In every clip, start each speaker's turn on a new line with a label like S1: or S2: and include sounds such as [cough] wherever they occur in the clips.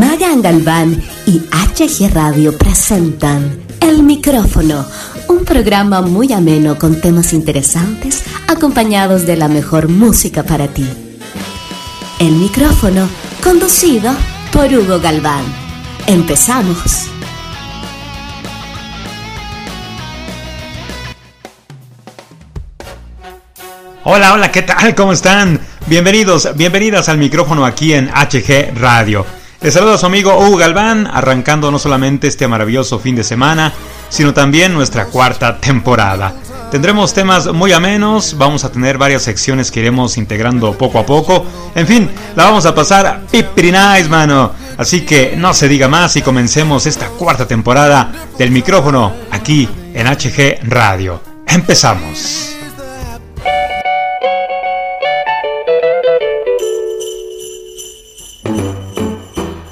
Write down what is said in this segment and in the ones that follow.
S1: Magan Galván y HG Radio presentan El Micrófono, un programa muy ameno con temas interesantes acompañados de la mejor música para ti. El Micrófono, conducido por Hugo Galván. Empezamos.
S2: Hola, hola, ¿qué tal? ¿Cómo están? Bienvenidos, bienvenidas al micrófono aquí en HG Radio. Les saludo a su amigo Hugo Galván, arrancando no solamente este maravilloso fin de semana, sino también nuestra cuarta temporada. Tendremos temas muy amenos, vamos a tener varias secciones que iremos integrando poco a poco. En fin, la vamos a pasar pipri mano. Así que no se diga más y comencemos esta cuarta temporada del micrófono aquí en HG Radio. Empezamos.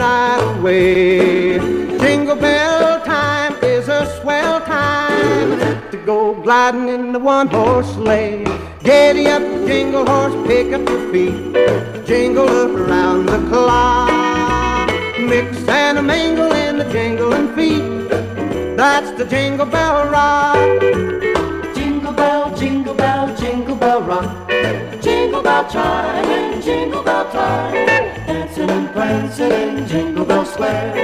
S3: night away. Jingle bell time is a swell time to go gliding in the one horse sleigh. Giddy up, jingle horse, pick up your feet, jingle up around the clock. Mix and a mingle in the jingling feet. That's the jingle bell rock. Jingle bell, jingle bell, jingle bell rock. Jingle bell chime and jingle bell time. And prancing in Jingle Bell Square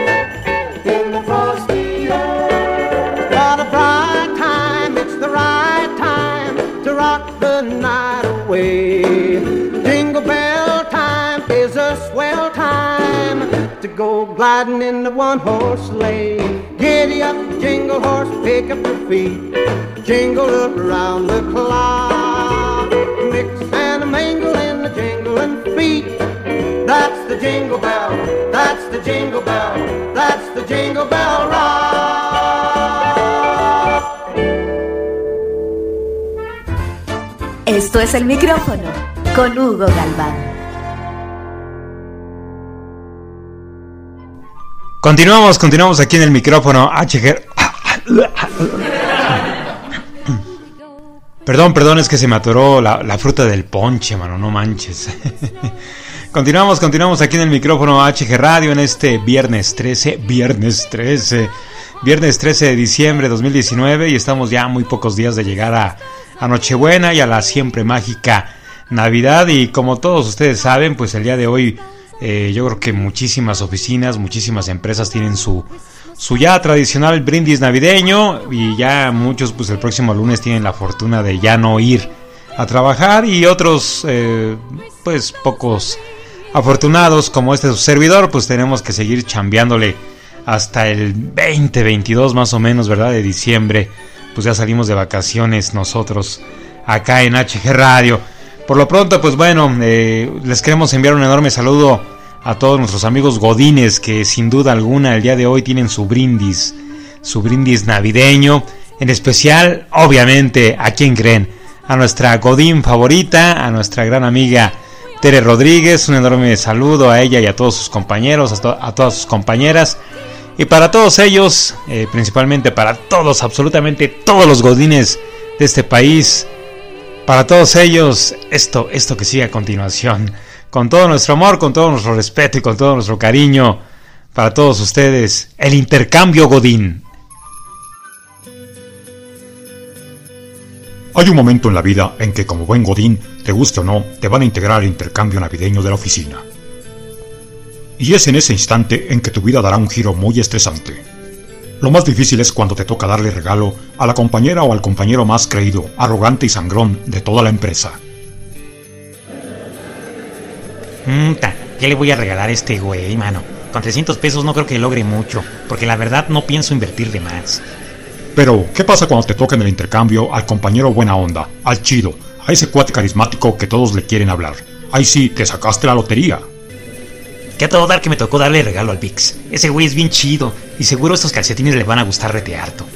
S3: in the frosty air. What a bright time, it's the right time to rock the night away. Jingle bell time is a swell time to go gliding in the one horse sleigh. Giddy up, jingle horse, pick up your feet, jingle up around the clock. Mix and mingle in the jingling feet. That's the jingle bell, that's the jingle bell, that's the jingle bell rock.
S1: Esto es el micrófono con Hugo Galván.
S2: Continuamos, continuamos aquí en el micrófono HG. Perdón, perdón, es que se me atoró la, la fruta del ponche, mano, no manches. Continuamos, continuamos aquí en el micrófono HG Radio en este viernes 13, viernes 13, viernes 13 de diciembre de 2019 y estamos ya muy pocos días de llegar a, a Nochebuena y a la siempre mágica Navidad. Y como todos ustedes saben, pues el día de hoy eh, yo creo que muchísimas oficinas, muchísimas empresas tienen su, su ya tradicional brindis navideño y ya muchos pues el próximo lunes tienen la fortuna de ya no ir a trabajar y otros eh, pues pocos afortunados como este servidor, pues tenemos que seguir chambeándole hasta el 2022 más o menos, ¿verdad? De diciembre. Pues ya salimos de vacaciones nosotros acá en HG Radio. Por lo pronto, pues bueno, eh, les queremos enviar un enorme saludo a todos nuestros amigos godines que sin duda alguna el día de hoy tienen su brindis, su brindis navideño. En especial, obviamente, ¿a quién creen? A nuestra godín favorita, a nuestra gran amiga Tere Rodríguez, un enorme saludo a ella y a todos sus compañeros, a, todas sus compañeras. Y para todos ellos, eh, principalmente para todos, absolutamente todos los godines de este país, para todos ellos, esto, esto que sigue a continuación, con todo nuestro amor, con todo nuestro respeto y con todo nuestro cariño, para todos ustedes, el intercambio Godín.
S4: Hay un momento en la vida en que como buen Godín, te guste o no, te van a integrar al intercambio navideño de la oficina. Y es en ese instante en que tu vida dará un giro muy estresante. Lo más difícil es cuando te toca darle regalo a la compañera o al compañero más creído, arrogante y sangrón de toda la empresa.
S5: ¿Qué le voy a regalar a este güey, mano? Con 300 pesos no creo que logre mucho, porque la verdad no pienso invertir de más.
S4: Pero, ¿qué pasa cuando te toca en el intercambio al compañero buena onda, al chido, a ese cuate carismático que todos le quieren hablar? Ahí sí, te sacaste la lotería.
S2: Que a todo dar que me tocó darle regalo al Vix. Ese güey es bien chido y seguro estos calcetines le van a gustar rete harto.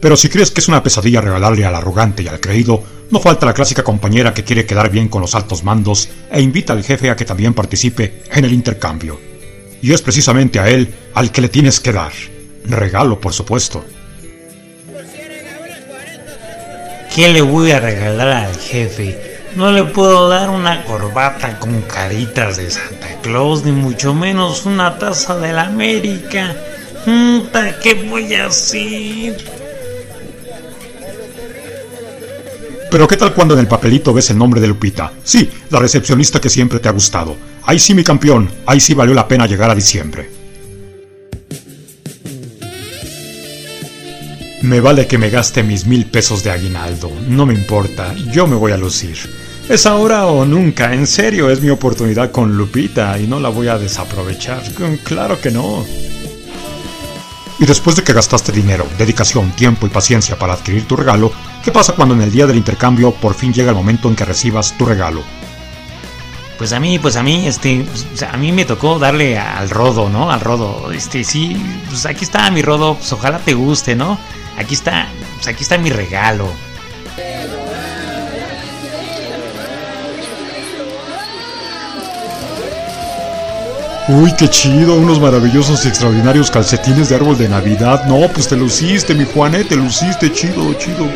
S4: Pero si crees que es una pesadilla regalarle al arrogante y al creído, no falta la clásica compañera que quiere quedar bien con los altos mandos e invita al jefe a que también participe en el intercambio. Y es precisamente a él al que le tienes que dar. Regalo, por supuesto.
S2: ¿Qué le voy a regalar al jefe? No le puedo dar una corbata con caritas de Santa Claus, ni mucho menos una taza de la América. ¿Qué voy a hacer?
S4: Pero ¿qué tal cuando en el papelito ves el nombre de Lupita? Sí, la recepcionista que siempre te ha gustado. Ahí sí, mi campeón, ahí sí valió la pena llegar a diciembre. Me vale que me gaste mis mil pesos de aguinaldo, no me importa, yo me voy a lucir. Es ahora o nunca, en serio, es mi oportunidad con Lupita y no la voy a desaprovechar, claro que no. Y después de que gastaste dinero, dedicación, tiempo y paciencia para adquirir tu regalo, ¿qué pasa cuando en el día del intercambio por fin llega el momento en que recibas tu regalo?
S2: Pues a mí, pues a mí, este, pues a mí me tocó darle al rodo, ¿no? Al rodo, este, sí, pues aquí está mi rodo, pues ojalá te guste, ¿no? Aquí está, pues aquí está mi regalo.
S4: Uy, qué chido, unos maravillosos y extraordinarios calcetines de árbol de Navidad. No, pues te luciste, mi Juanet, te luciste, chido, chido.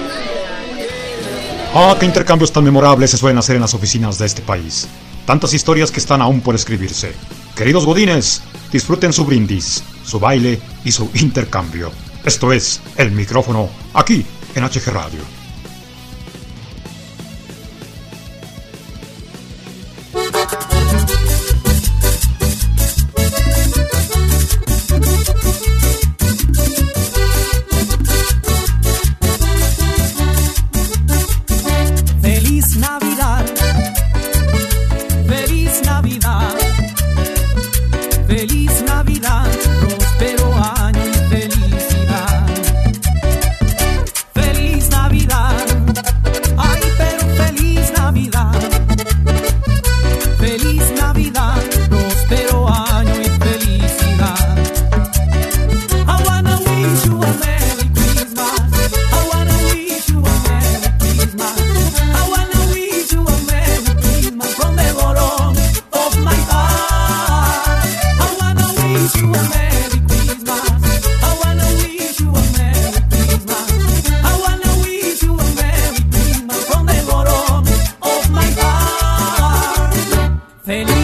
S4: Ah, qué intercambios tan memorables se suelen hacer en las oficinas de este país. Tantas historias que están aún por escribirse. Queridos godines, disfruten su brindis, su baile y su intercambio. Esto es El Micrófono, aquí en HG Radio.
S6: Feliz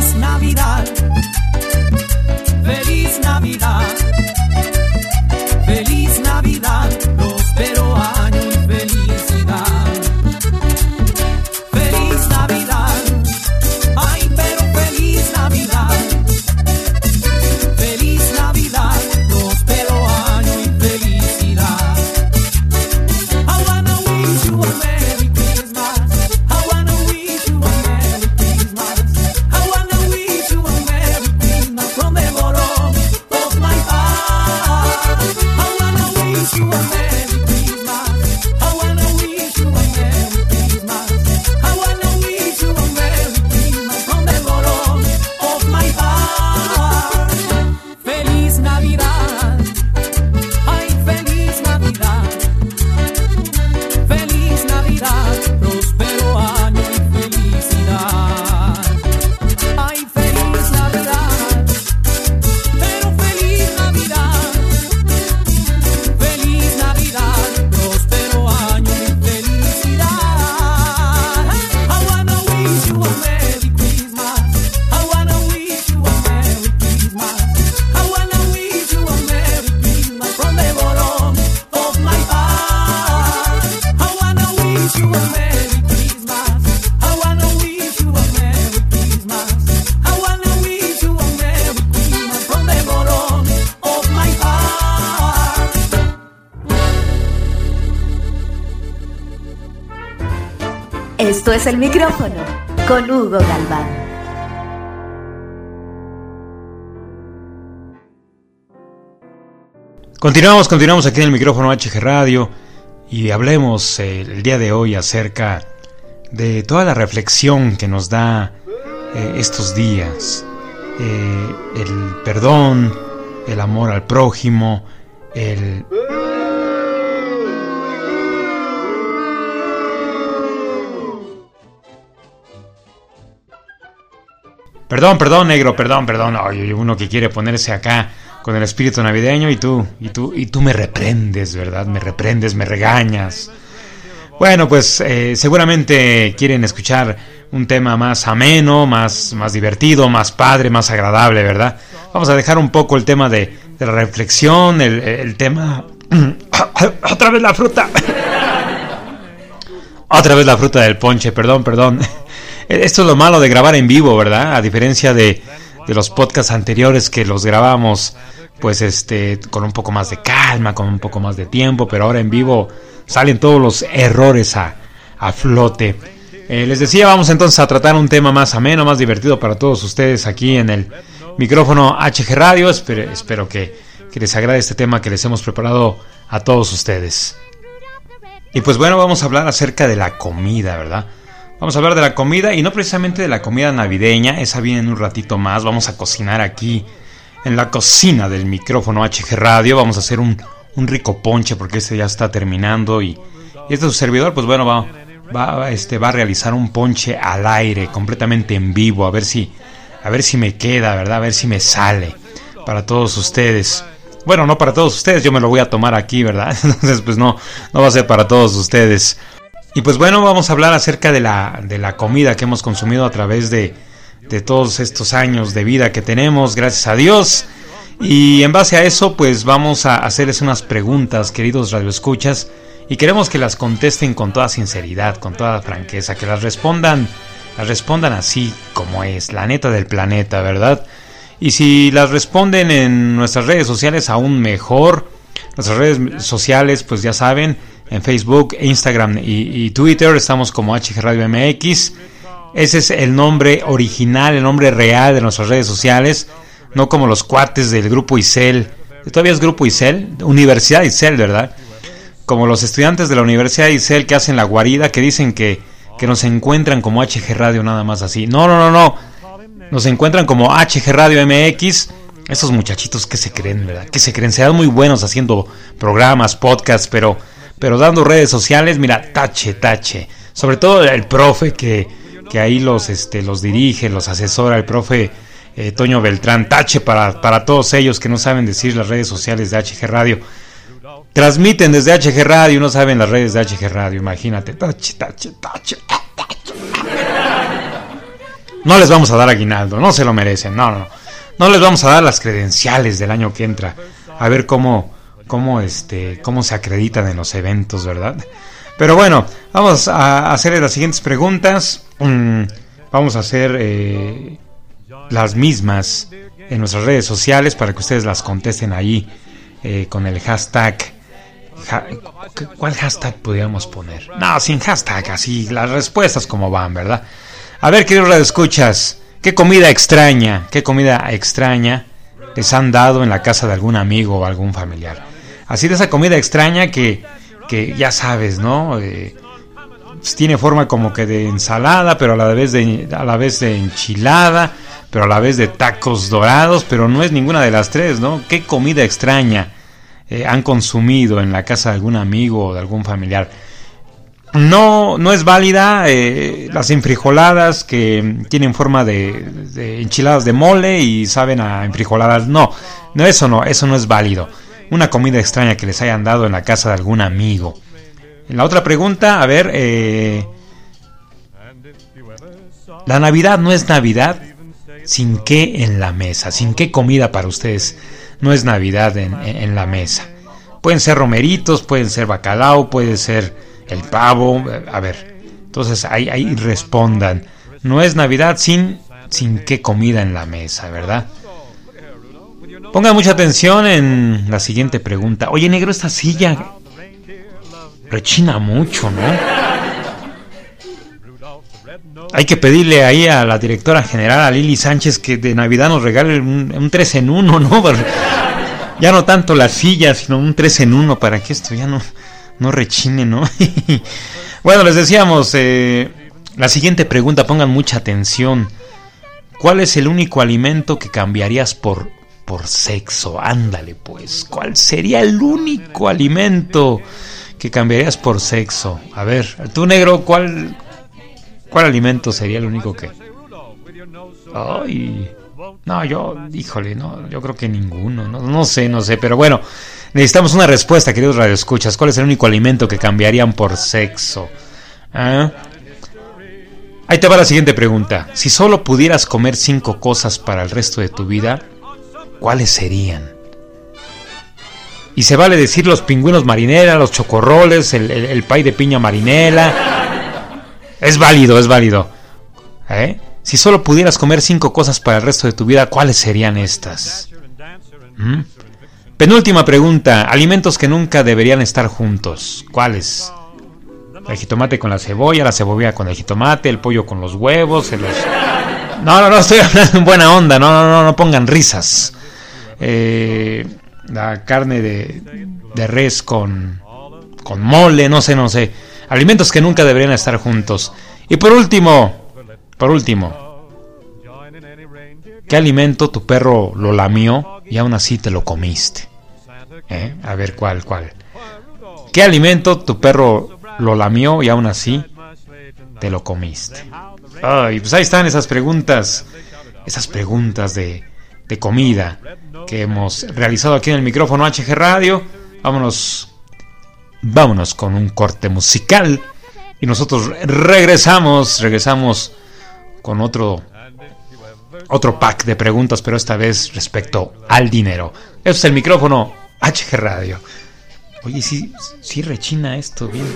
S6: es el micrófono con Hugo Galván.
S7: Continuamos, continuamos aquí en el micrófono HG Radio y hablemos eh, el día de hoy acerca de toda la reflexión que nos da eh, estos días.
S2: eh, el perdón, el amor al prójimo, el... Perdón, perdón, negro, perdón, perdón. Ay, uno que quiere ponerse acá con el espíritu navideño y tú, y tú, y tú me reprendes, ¿verdad? Me reprendes, me regañas. Bueno, pues eh, seguramente quieren escuchar un tema más ameno, más, más divertido, más padre, más agradable, ¿verdad? Vamos a dejar un poco el tema de, la reflexión, el, el tema... [coughs] Otra vez la fruta. [coughs] Otra vez la fruta del ponche, perdón, perdón. Esto es lo malo de grabar en vivo, ¿verdad? A diferencia de, de los podcasts anteriores que los grabamos pues este con un poco más de calma, con un poco más de tiempo, pero ahora en vivo salen todos los errores a, a flote. Eh, les decía, vamos entonces a tratar un tema más ameno, más divertido para todos ustedes aquí en el micrófono HG Radio. Espero, espero que, que les agrade este tema que les hemos preparado a todos ustedes. Y pues bueno, vamos a hablar acerca de la comida, ¿verdad? Vamos a hablar de la comida y no precisamente de la comida navideña, esa viene en un ratito más. Vamos a cocinar aquí en la cocina del micrófono HG Radio. Vamos a hacer un, un rico ponche porque este ya está terminando y, y este su servidor, pues bueno, va, va, este, va a realizar un ponche al aire, completamente en vivo, a ver si, a ver si me queda, ¿verdad? A ver si me sale para todos ustedes. Bueno, no para todos ustedes, yo me lo voy a tomar aquí, ¿verdad? [laughs] Entonces, pues no, no va a ser para todos ustedes. Y pues bueno, vamos a hablar acerca de la, de la comida que hemos consumido a través de, de todos estos años de vida que tenemos, gracias a Dios. Y en base a eso, pues vamos a hacerles unas preguntas, queridos radioescuchas, y queremos que las contesten con toda sinceridad, con toda franqueza, que las respondan, las respondan así como es, la neta del planeta, ¿verdad? Y si las responden en nuestras redes sociales aún mejor, nuestras redes sociales, pues ya saben, en Facebook, Instagram y, Twitter estamos como HG Radio MX. Ese es el nombre original, el nombre real de nuestras redes sociales, no como los cuates del grupo ICEL. Todavía es grupo ICEL, Universidad ICEL, ¿verdad? como los estudiantes de la Universidad Isel que hacen la guarida, que dicen que, que nos encuentran como HG Radio nada más así. No, no, no, no. Nos encuentran como HG Radio MX. Esos muchachitos que se creen, ¿verdad? Que se creen, se dan muy buenos haciendo programas, podcasts, pero, pero dando redes sociales, mira, tache, tache. Sobre todo el profe que, que ahí los, este, los dirige, los asesora, el profe eh, Toño Beltrán, tache para, para todos ellos que no saben decir las redes sociales de HG Radio. Transmiten desde HG Radio, no saben las redes de HG Radio, imagínate. No les vamos a dar aguinaldo, no se lo merecen, no, no. No les vamos a dar las credenciales del año que entra. A ver cómo, cómo, este, cómo se acreditan en los eventos, ¿verdad? Pero bueno, vamos a hacerle las siguientes preguntas. Mm, vamos a hacer eh, las mismas en nuestras redes sociales para que ustedes las contesten ahí eh, con el hashtag ¿Cuál hashtag podríamos poner? No, sin hashtag, así las respuestas como van, ¿verdad? A ver, queridos escuchas, ¿qué comida extraña, qué comida extraña les han dado en la casa de algún amigo o algún familiar? Así de esa comida extraña que, que ya sabes, ¿no? Eh, tiene forma como que de ensalada, pero a la vez de, a la vez de enchilada, pero a la vez de tacos dorados, pero no es ninguna de las tres, ¿no? ¿Qué comida extraña? Eh, han consumido en la casa de algún amigo o de algún familiar. No, no es válida eh, las enfrijoladas que tienen forma de, enchiladas de mole y saben a enfrijoladas. No, no, eso no, eso no es válido. Una comida extraña que les hayan dado en la casa de algún amigo. La otra pregunta, a ver, eh, la Navidad no es Navidad sin qué en la mesa, sin qué comida para ustedes no es Navidad en, la mesa. Pueden ser romeritos, pueden ser bacalao, puede ser el pavo, a ver. Entonces ahí, ahí respondan. No es Navidad sin, sin qué comida en la mesa, ¿verdad? Pongan mucha atención en la siguiente pregunta. Oye, negro, esta silla rechina mucho, ¿no? Hay que pedirle ahí a la directora general, a Lili Sánchez, que de Navidad nos regale un, 3 en 1, ¿no? ya no tanto la silla, sino un 3 en 1 para que esto ya no, no rechine, ¿no? [laughs] bueno, les decíamos, eh, la siguiente pregunta, pongan mucha atención.
S8: ¿Cuál es el único alimento que cambiarías por, por sexo? Ándale pues, ¿cuál sería el único alimento que cambiarías por sexo? A ver, tú negro, ¿cuál, cuál alimento sería el único que... Ay, no, yo, híjole, no, yo creo que ninguno, no, no sé, no sé, pero bueno, necesitamos una respuesta, queridos radioescuchas. ¿Cuál es el único alimento que cambiarían por sexo? ¿Ah? Ahí te va la siguiente pregunta. Si solo pudieras comer cinco cosas para el resto de tu vida, ¿cuáles serían? Y se vale decir los pingüinos marinera, los chocorroles, el, el, pay de piña marinela. Es válido, es válido. ¿Eh? Si solo pudieras comer cinco cosas para el resto de tu vida, ¿cuáles serían estas? ¿Mm? Penúltima pregunta. Alimentos que nunca deberían estar juntos. ¿Cuáles? El jitomate con la cebolla, la cebolla con el jitomate, el pollo con los huevos, No, no, no, estoy hablando en buena onda, no, no, no, no pongan risas. Eh, la carne de, de res con, con mole, no sé, no sé. Alimentos que nunca deberían estar juntos. Y por último, por último, ¿qué alimento tu perro lo lamió y aún así te lo comiste? ¿Eh? A ver, ¿cuál, cuál? ¿Qué alimento tu perro lo lamió y aún así te lo comiste. Ay, pues ahí están esas preguntas, esas preguntas de, de comida que hemos realizado aquí en el micrófono HG Radio. Vámonos, vámonos con un corte musical y nosotros regresamos, regresamos con otro otro pack de preguntas, pero esta vez respecto al dinero. Este es el micrófono HG Radio. Oye, sí, sí rechina esto bien.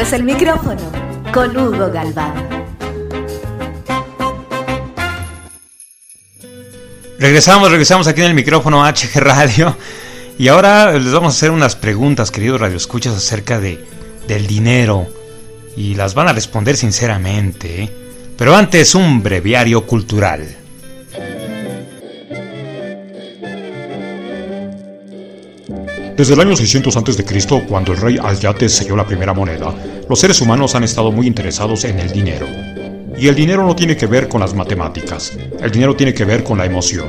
S1: Es el micrófono con Hugo Galván.
S2: Regresamos, regresamos aquí en el micrófono HG Radio. Y ahora les vamos a hacer unas preguntas, queridos radioescuchas, acerca de, del dinero. Y las van a responder sinceramente. ¿eh? Pero antes, un breviario cultural.
S4: Desde el año 600 a.C., cuando el rey Alyates selló la primera moneda, los seres humanos han estado muy interesados en el dinero. Y el dinero no tiene que ver con las matemáticas, el dinero tiene que ver con la emoción.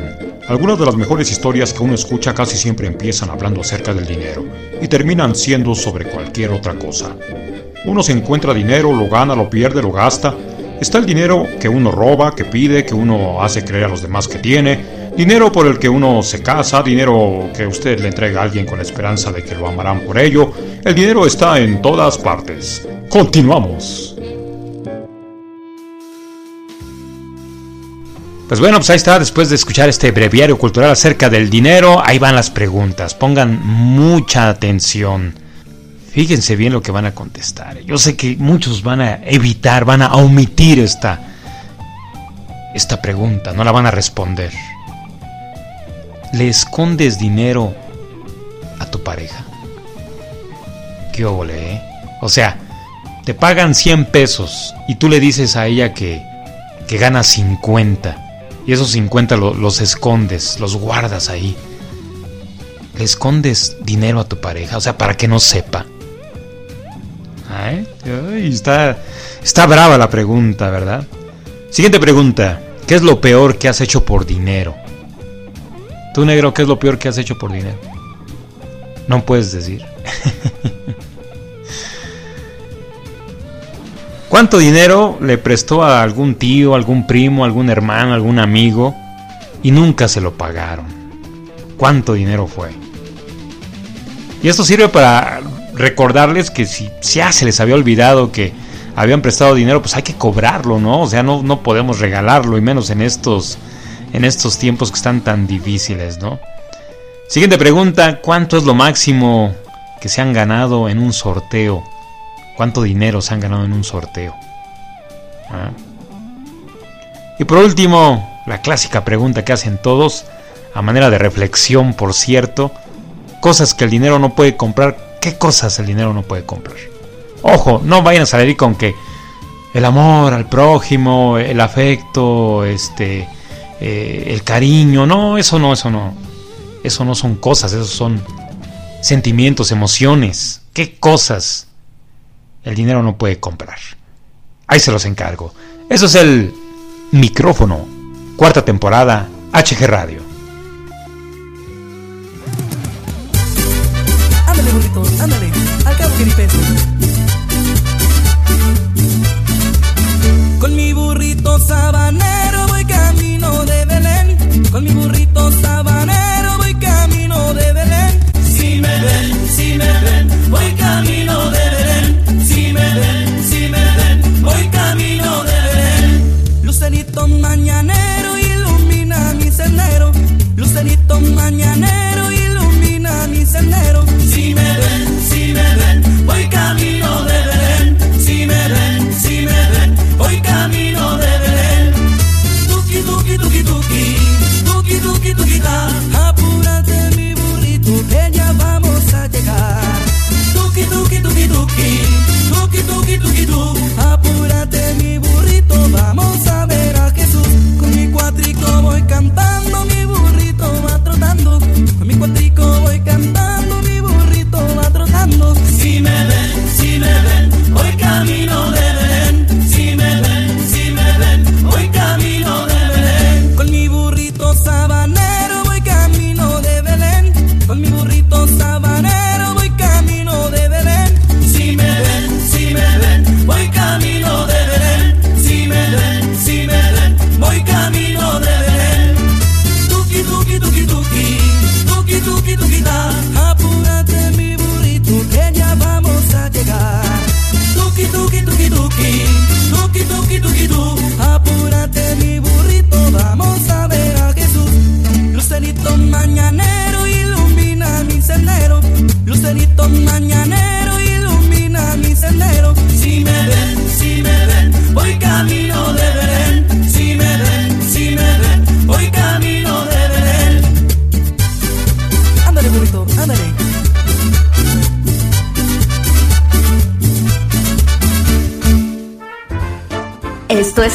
S4: Algunas de las mejores historias que uno escucha casi siempre empiezan hablando acerca del dinero y terminan siendo sobre cualquier otra cosa. Uno se encuentra dinero, lo gana, lo pierde, lo gasta. Está el dinero que uno roba, que pide, que uno hace creer a los demás que tiene, Dinero por el que uno se casa, dinero que usted le entrega a alguien con la esperanza de que lo amarán por ello. El dinero está en todas partes. Continuamos.
S2: Pues bueno, pues ahí está, después de escuchar este breviario cultural acerca del dinero, ahí van las preguntas. Pongan mucha atención. Fíjense bien lo que van a contestar. Yo sé que muchos van a evitar, van a omitir esta, esta pregunta, no la van a responder le escondes dinero a tu pareja. Qué óvole, ¿eh? O sea, te pagan 100 pesos y tú le dices a ella que, que gana 50 y esos 50 los escondes, los guardas ahí. Le escondes dinero a tu pareja, o sea, para que no sepa. Ay, está, está brava la pregunta, ¿verdad? Siguiente pregunta. ¿Qué es lo peor que has hecho por dinero? Tú, negro, ¿qué es lo peor que has hecho por dinero? No puedes decir. [laughs] ¿Cuánto dinero le prestó a algún tío, algún primo, algún hermano, algún amigo y nunca se lo pagaron? ¿Cuánto dinero fue? Y esto sirve para recordarles que si ya se les había olvidado que habían prestado dinero, pues hay que cobrarlo, ¿no? O sea, no, no podemos regalarlo, y menos en estos en estos tiempos que están tan difíciles, ¿no? Siguiente pregunta, ¿cuánto es lo máximo que se han ganado en un sorteo? ¿Cuánto dinero se han ganado en un sorteo? ¿Ah? Y por último, la clásica pregunta que hacen todos, a manera de reflexión, por cierto, cosas que el dinero no puede comprar, ¿qué cosas el dinero no puede comprar? Ojo, no vayan a salir con que el amor al prójimo, el afecto, este, eh, el cariño, no, eso no, eso no. Eso no son cosas, esos son sentimientos, emociones. ¿Qué cosas el dinero no puede comprar? Ahí se los encargo. Eso es el micrófono, cuarta temporada, HG Radio.
S9: Ándale, burrito, ándale, al cabo que ni peso. Con mi burrito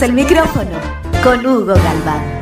S1: el micrófono con Hugo Galván.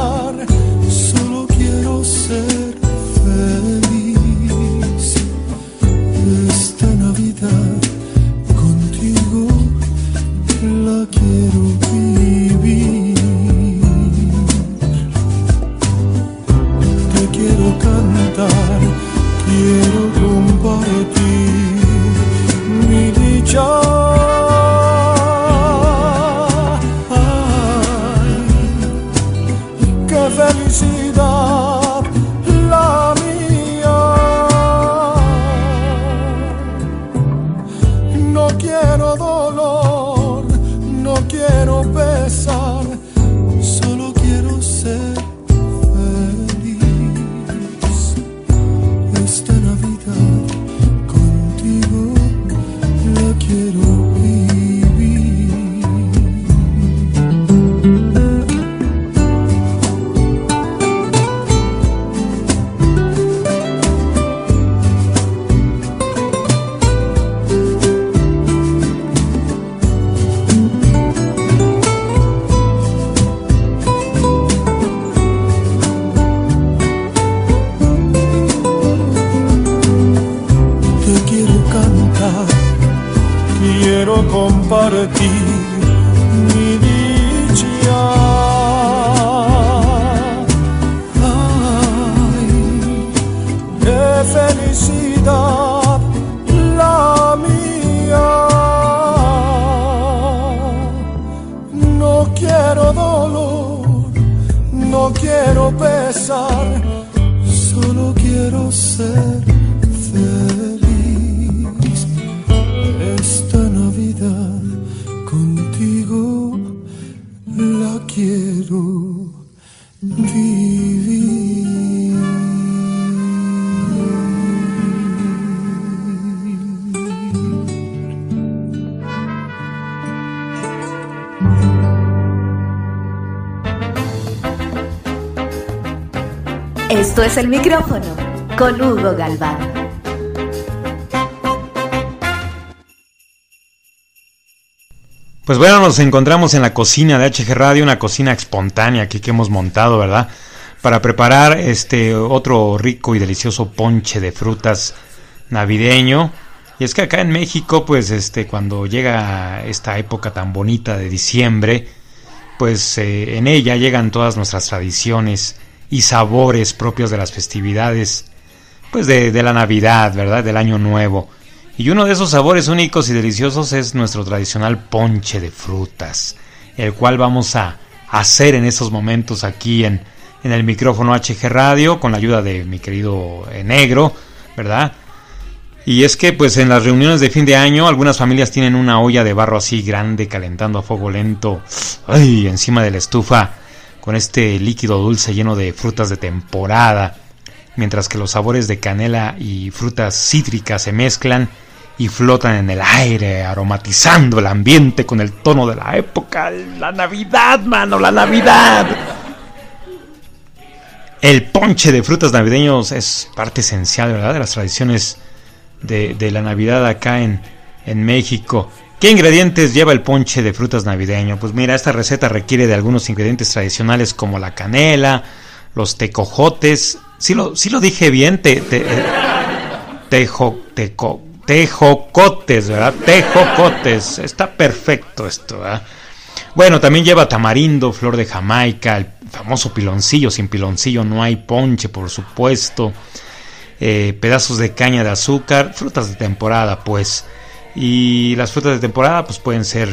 S1: el micrófono con Hugo Galván.
S2: Pues bueno, nos encontramos en la cocina de HG Radio, una cocina espontánea aquí que hemos montado, ¿verdad? Para preparar este otro rico y delicioso ponche de frutas navideño. Y es que acá en México, pues este, cuando llega esta época tan bonita de diciembre, pues eh, en ella llegan todas nuestras tradiciones y sabores propios de las festividades, pues de, la Navidad, ¿verdad? Del Año Nuevo. Y uno de esos sabores únicos y deliciosos es nuestro tradicional ponche de frutas, el cual vamos a hacer en estos momentos aquí en, en el micrófono HG Radio con la ayuda de mi querido eh, negro, ¿verdad? Y es que pues en las reuniones de fin de año algunas familias tienen una olla de barro así grande calentando a fuego lento, ay, encima de la estufa con este líquido dulce lleno de frutas de temporada, mientras que los sabores de canela y frutas cítricas se mezclan y flotan en el aire, aromatizando el ambiente con el tono de la época, la Navidad, mano, la Navidad. El ponche de frutas navideños es parte esencial, ¿verdad?, de las tradiciones de, la Navidad acá en México. ¿Qué ingredientes lleva el ponche de frutas navideño? Pues mira, esta receta requiere de algunos ingredientes tradicionales como la canela, los tecojotes. Si lo, lo dije bien, te, te, eh, tejo, teco, tejocotes, ¿verdad? Tejocotes. Está perfecto esto, ¿verdad? Bueno, también lleva tamarindo, flor de Jamaica, el famoso piloncillo. Sin piloncillo no hay ponche, por supuesto. eh, pedazos de caña de azúcar, frutas de temporada pues. Y las frutas de temporada pues pueden ser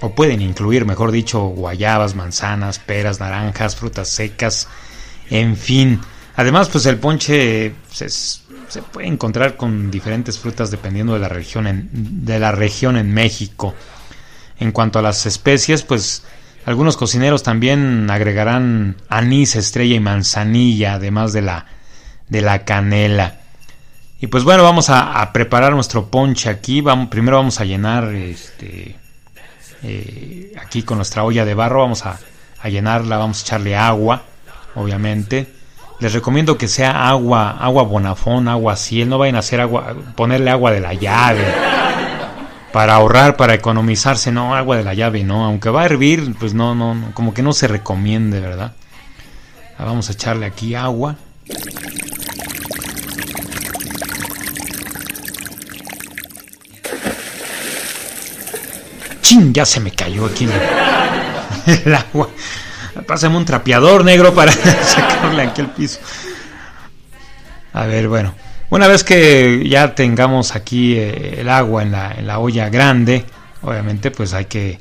S2: o pueden incluir, mejor dicho, guayabas, manzanas, peras, naranjas, frutas secas, en fin. Además pues el ponche se, puede encontrar con diferentes frutas dependiendo de la región en, de la región en México. En cuanto a las especies, pues algunos cocineros también agregarán anís, estrella y manzanilla, además de la, de la canela. Y pues bueno, vamos a, preparar nuestro ponche aquí. Vamos, primero vamos a llenar este, eh, aquí con nuestra olla de barro. Vamos a, llenarla, vamos a echarle agua, obviamente. Les recomiendo que sea agua, agua bonafón, agua ciel. No vayan a hacer agua, ponerle agua de la llave para ahorrar, para economizarse, no, agua de la llave, no, aunque va a hervir, pues no, no, como que no se recomiende, ¿verdad? Vamos a echarle aquí agua. Ya se me cayó aquí [laughs] el, agua. Pásame un trapeador negro para [laughs] sacarle aquí el piso. A ver, bueno. Una vez que ya tengamos aquí eh, el agua en la, en la, olla grande, obviamente pues hay que,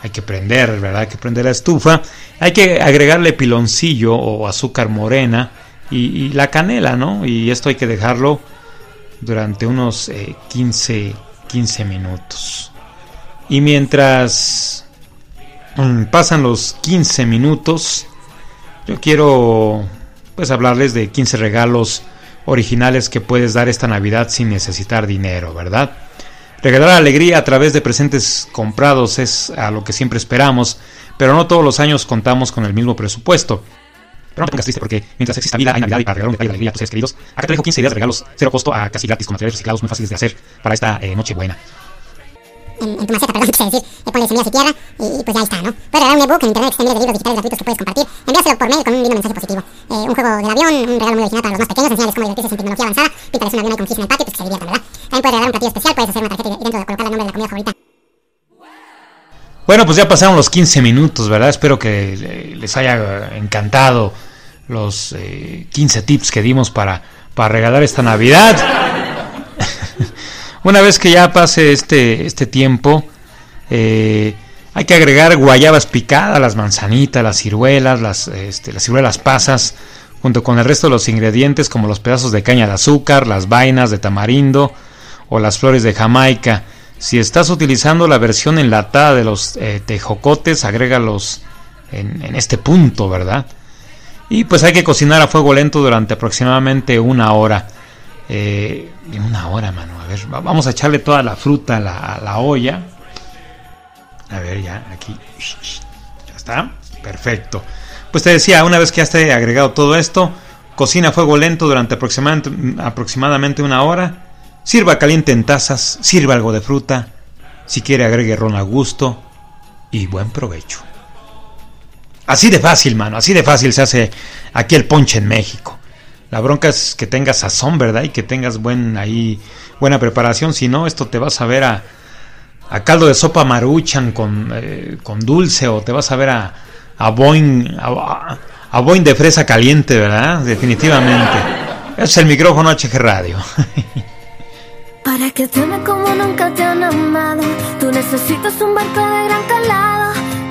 S2: hay que prender, ¿verdad? Hay que prender la estufa. Hay que agregarle piloncillo o azúcar morena y, la canela, ¿no? Y esto hay que dejarlo durante unos 15, eh, 15 minutos. Y mientras mm, pasan los 15 minutos, yo quiero pues hablarles de 15 regalos originales que puedes dar esta Navidad sin necesitar dinero, ¿verdad? Regalar alegría a través de presentes comprados es a lo que siempre esperamos, pero no todos los años contamos con el mismo presupuesto. Pero no te pongas triste porque mientras exista vida hay Navidad y para regalar un detalle de alegría a tus seres queridos, acá te dejo 15 ideas de regalos cero costo a casi gratis con materiales reciclados muy fáciles de hacer para esta eh, noche buena
S10: en, tu maceta, perdón, [laughs] quise decir, le pones semillas y tierra y, pues ya está, ¿no? Puedes regalar un ebook en internet que miles de libros digitales gratuitos que puedes compartir, enviárselo por mail con un lindo mensaje positivo. Eh, un juego del avión, un regalo muy original para los más pequeños, enseñarles cómo divertirse sin tecnología avanzada, píntales un avión ahí con en el patio, pues que se diviertan, ¿verdad? También puedes regalar un platillo especial, puedes hacer una tarjeta y dentro de colocar el nombre de la comida favorita.
S2: Bueno, pues ya pasaron los 15 minutos, ¿verdad? Espero que les haya encantado los eh, 15 tips que dimos para, para regalar esta Navidad. Una vez que ya pase este, este tiempo, eh, hay que agregar guayabas picadas, las manzanitas, las ciruelas, las, este, las ciruelas pasas, junto con el resto de los ingredientes como los pedazos de caña de azúcar, las vainas de tamarindo o las flores de Jamaica. Si estás utilizando la versión enlatada de los eh, tejocotes, agrégalos en, en este punto, ¿verdad? Y pues hay que cocinar a fuego lento durante aproximadamente una hora. Eh, una hora, mano. A ver, vamos a echarle toda la fruta a la, olla. A ver, ya, aquí. Ya está. Perfecto. Pues te decía, una vez que ya esté agregado todo esto, cocina a fuego lento durante aproximadamente, aproximadamente una hora. Sirva caliente en tazas, sirva algo de fruta. Si quiere agregue ron a gusto. Y buen provecho. Así de fácil, mano, así de fácil se hace aquí el ponche en México. La bronca es que tengas sazón, ¿verdad? Y que tengas buen ahí buena preparación. Si no, esto te vas a ver a, a caldo de sopa maruchan con, eh, con dulce o te vas a ver a, a a, a de fresa caliente, ¿verdad? Definitivamente. Es el micrófono HG Radio. [laughs]
S11: Para que te como nunca te han amado, tú necesitas un barco de gran calado.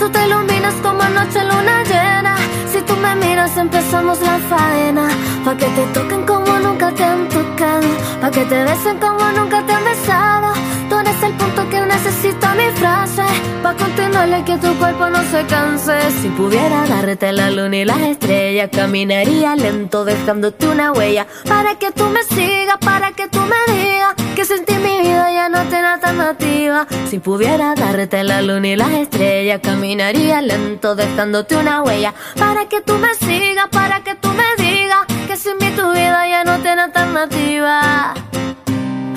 S11: Tú te iluminas como noche luna llena. Si tú me miras, empezamos la faena. Pa' que te toquen como nunca te han tocado. Pa' que te besen como nunca te han besado. Tú eres el punto que necesita mi frase. Pa' continuarle que tu cuerpo no se canse. Si pudiera darte la luna y las estrellas, caminaría lento dejándote una huella. Para que tú me sigas, para que tú me digas que sentí mi vida ya no tiene alternativa. Si pudiera darte la luna y las estrellas, caminaría lento dejándote una huella. Para que tú me sigas, para que tú me digas que sin mí tu vida ya no tiene alternativa.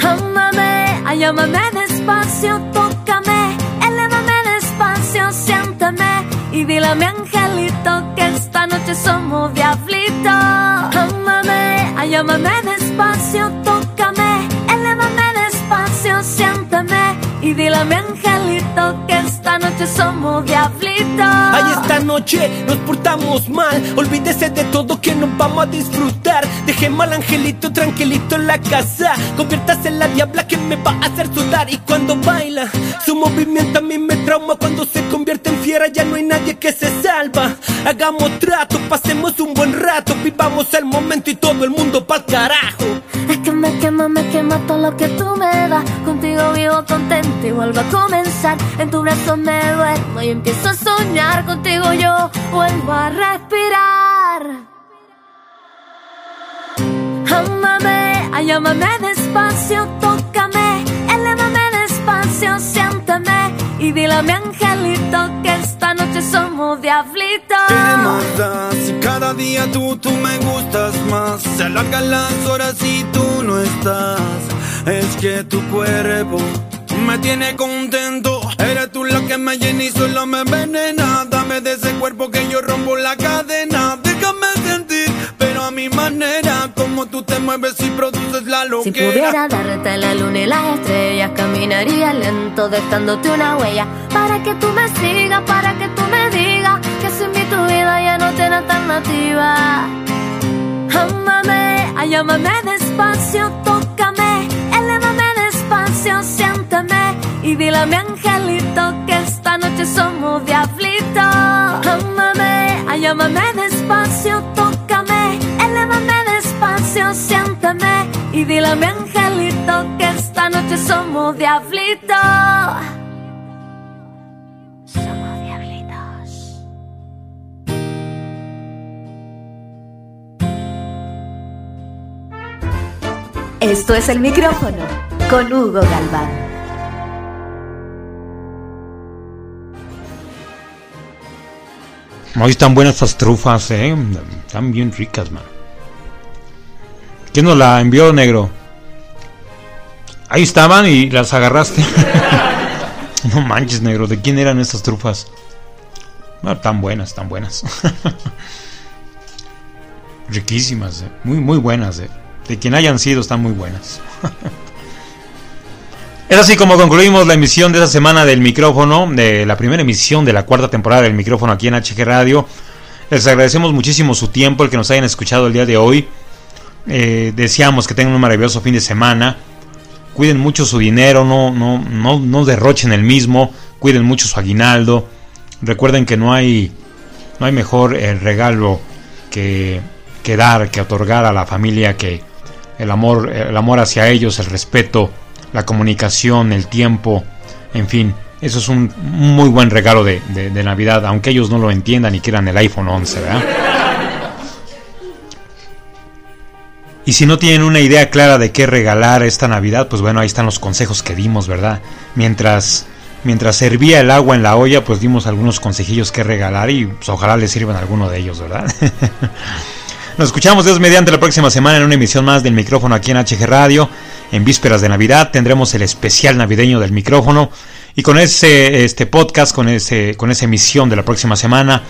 S11: Ámame, ay, ámame despacio, tócame, elévame despacio, siénteme y dile a mi angelito que esta noche somos diablito. Ámame, ay, ámame despacio, tócame, elévame despacio, siénteme y dile a mi angelito que esta noche somos diablitos.
S6: Ay, esta noche nos portamos mal. Olvídese de todo que nos vamos a disfrutar. Dejemos al angelito tranquilito en la casa. Conviértase en la diabla que me va a hacer sudar. Y cuando baila, su movimiento a mí me trauma. Cuando se convierte en fiera, ya no hay nadie que se salva. Hagamos trato, pasemos un buen rato. Vivamos el momento y todo el mundo pa'l carajo.
S11: Todo lo que tú me das. Contigo vivo contento y vuelvo a comenzar. En tu brazo me duermo y empiezo a soñar. Contigo yo vuelvo a respirar. Ámame, ay, ámame despacio, tócame, siénteme y dile a mi angelito que esta noche somos diablitos.
S12: ¿Qué más cada día tú, tú me gustas más? Se alargan las horas y tú no estás. Es que tu cuerpo me tiene contento. Eres tú la que me llena y solo me envenena. Dame de ese cuerpo que yo rompo la cadena. Tú te mueves y produces la
S11: Si
S12: loquera.
S11: pudiera darte la luna y las estrellas, caminaría lento dejándote una huella para que tú me sigas, para que tú me digas que sin mí tu vida ya no tiene alternativa. Ámame, ay, ámame despacio, tócame, elévame despacio, siénteme y dile a mi angelito que esta noche somos diablitos. Ámame, ay, ámame despacio, tócame, siénteme y dile a mi angelito que esta noche somos diablitos. Somos diablitos.
S13: Esto es el micrófono con Hugo Galván.
S2: Hoy están buenas estas trufas, eh. Están bien ricas, man. ¿Quién nos la envió, negro? Ahí estaban y las agarraste. [laughs] no manches, negro. ¿De quién eran estas trufas? No, tan buenas, tan buenas. [laughs] Riquísimas, eh. Muy, muy buenas, eh. De quien hayan sido, están muy buenas. [laughs] Es así como concluimos la emisión de esta semana del micrófono, de la primera emisión de la cuarta temporada del micrófono aquí en HG Radio. Les agradecemos muchísimo su tiempo, el que nos hayan escuchado el día de hoy. Eh, deseamos que tengan un maravilloso fin de semana. Cuiden mucho su dinero, no, no, no, no derrochen el mismo. Cuiden mucho su aguinaldo. Recuerden que no hay, no hay mejor eh, regalo que, dar, que otorgar a la familia que el amor, el amor hacia ellos, el respeto, la comunicación, el tiempo, en fin, eso es un muy buen regalo de, de- de Navidad, aunque ellos no lo entiendan y quieran el iPhone 11, ¿verdad? Y si no tienen una idea clara de qué regalar esta Navidad, pues bueno, ahí están los consejos que dimos, ¿verdad? Mientras mientras servía el agua en la olla, pues dimos algunos consejillos que regalar y pues, ojalá les sirvan alguno de ellos, ¿verdad? [laughs] Nos escuchamos Dios mediante la próxima semana en una emisión más del micrófono aquí en HG Radio. En vísperas de Navidad tendremos el especial navideño del micrófono y con ese este podcast, con ese con esa emisión de la próxima semana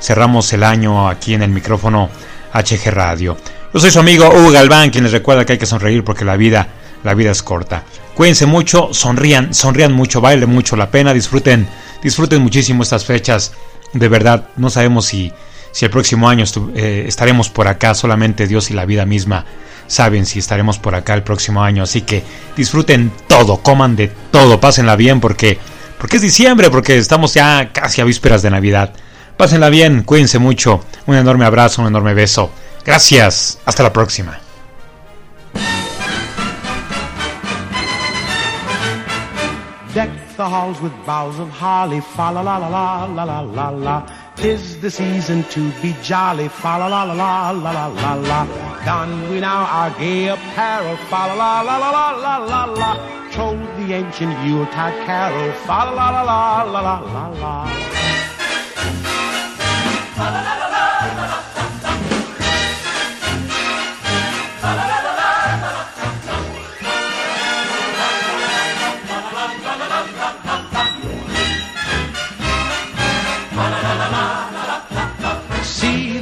S2: cerramos el año aquí en el micrófono HG Radio. Yo soy su amigo Hugo Galván, quien les recuerda que hay que sonreír porque la vida la vida es corta. Cuídense mucho, sonrían, sonrían mucho, vale mucho la pena, disfruten, disfruten muchísimo estas fechas. De verdad, no sabemos si, si el próximo año eh, estaremos por acá, solamente Dios y la vida misma saben si estaremos por acá el próximo año. Así que disfruten todo, coman de todo, pásenla bien porque, porque es diciembre, porque estamos ya casi a vísperas de Navidad. Pásenla bien, cuídense mucho, un enorme abrazo, un enorme beso. Gracias, hasta la próxima.
S3: Deck the halls with boughs of holly, fa la la la la la la la la. Tis the season to be jolly, fa la la la la la la la la. Don we now our gay apparel, fa la la la la la la la la. Troll the ancient Yuletide carol, fa la la la la la la la la.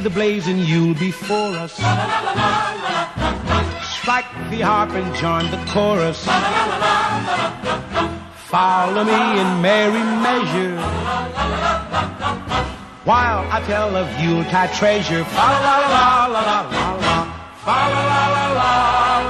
S3: The blazing Yule before us. Strike the harp and join the chorus. Follow me in merry measure. While I tell of Yuletide treasure. La la la la la la la la la la la.